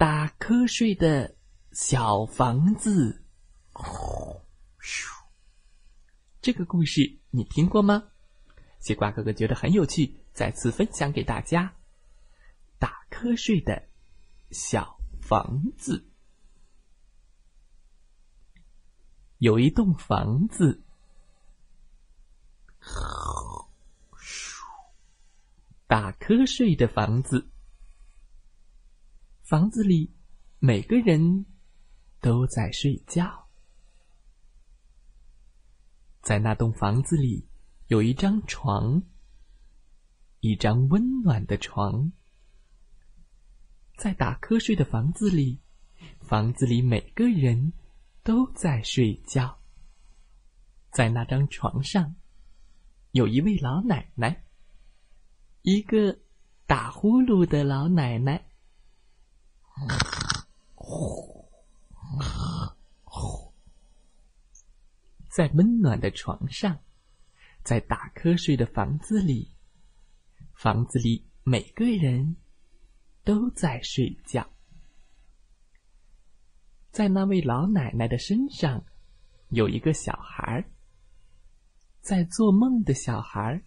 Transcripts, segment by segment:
打瞌睡的小房子，咻！这个故事你听过吗？西瓜哥哥觉得很有趣，再次分享给大家。打瞌睡的小房子，有一栋房子，打瞌睡的房子。房子里，每个人都在睡觉。在那栋房子里，有一张床，一张温暖的床。在打瞌睡的房子里，房子里每个人都在睡觉。在那张床上，有一位老奶奶，一个打呼噜的老奶奶。在温暖的床上，在打瞌睡的房子里，房子里每个人都在睡觉。在那位老奶奶的身上，有一个小孩儿在做梦的小孩儿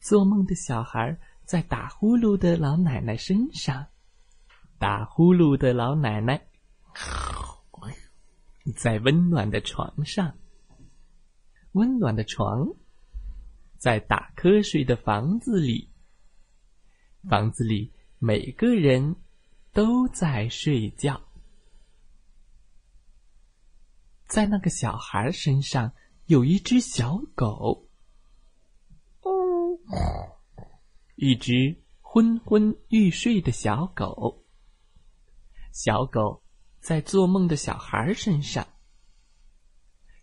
做梦的小孩在打呼噜的老奶奶身上。打呼噜的老奶奶，在温暖的床上。温暖的床，在打瞌睡的房子里。房子里每个人都在睡觉。在那个小孩身上有一只小狗，哦一只昏昏欲睡的小狗。小狗在做梦的小孩身上，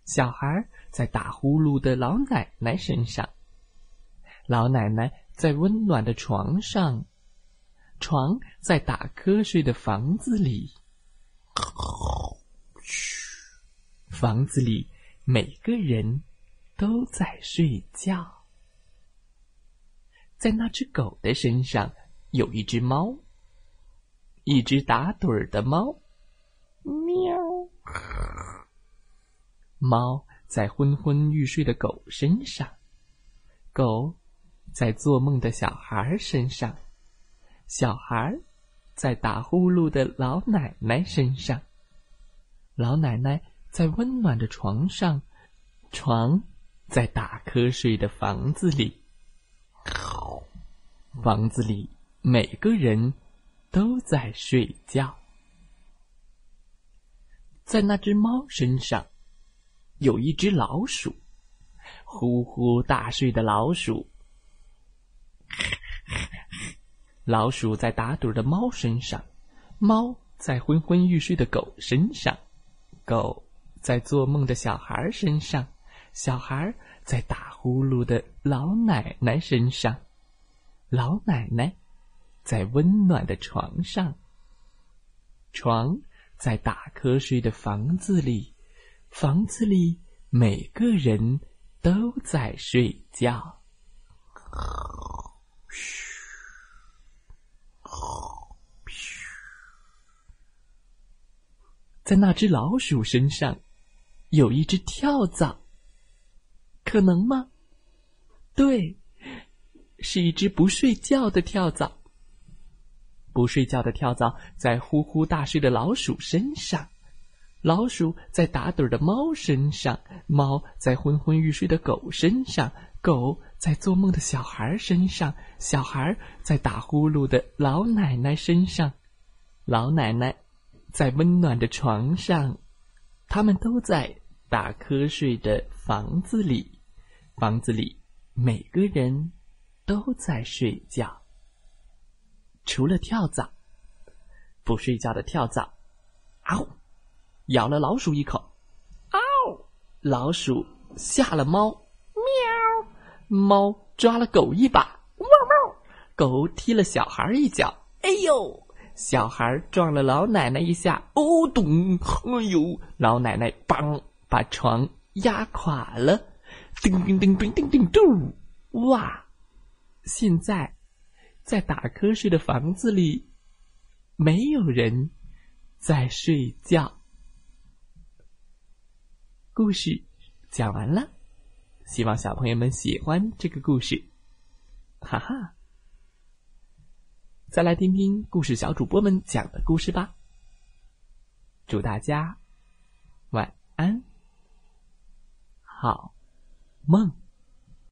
小孩在打呼噜的老奶奶身上，老奶奶在温暖的床上，床在打瞌睡的房子里。嘘，房子里每个人都在睡觉。在那只狗的身上有一只猫。一只打盹儿的猫，猫在昏昏欲睡的狗身上，狗在做梦的小孩身上，小孩在打呼噜的老奶奶身上，老奶奶在温暖的床上，床在打瞌睡的房子里，房子里每个人。都在睡觉。在那只猫身上，有一只老鼠，呼呼大睡的老鼠。老鼠在打盹的猫身上，猫在昏昏欲睡的狗身上，狗在做梦的小孩身上，小孩在打呼噜的老奶奶身上，老奶奶。在温暖的床上，床在打瞌睡的房子里，房子里每个人都在睡觉。嘘，嘘，在那只老鼠身上有一只跳蚤，可能吗？对，是一只不睡觉的跳蚤。不睡觉的跳蚤在呼呼大睡的老鼠身上，老鼠在打盹的猫身上，猫在昏昏欲睡的狗身上，狗在做梦的小孩身上，小孩在打呼噜的老奶奶身上，老奶奶在温暖的床上，他们都在打瞌睡的房子里，房子里每个人都在睡觉。除了跳蚤，不睡觉的跳蚤。嗷，咬了老鼠一口，嗷，老鼠吓了猫，喵，猫抓了狗一把，汪汪，狗踢了小孩一脚，哎呦，小孩撞了老奶奶一下，哦咚，哎呦，老奶奶梆把床压垮了，叮叮叮叮叮叮咚，哇，现在。在打瞌睡的房子里，没有人在睡觉。故事讲完了，希望小朋友们喜欢这个故事。哈哈，再来听听故事小主播们讲的故事吧。祝大家晚安，好梦。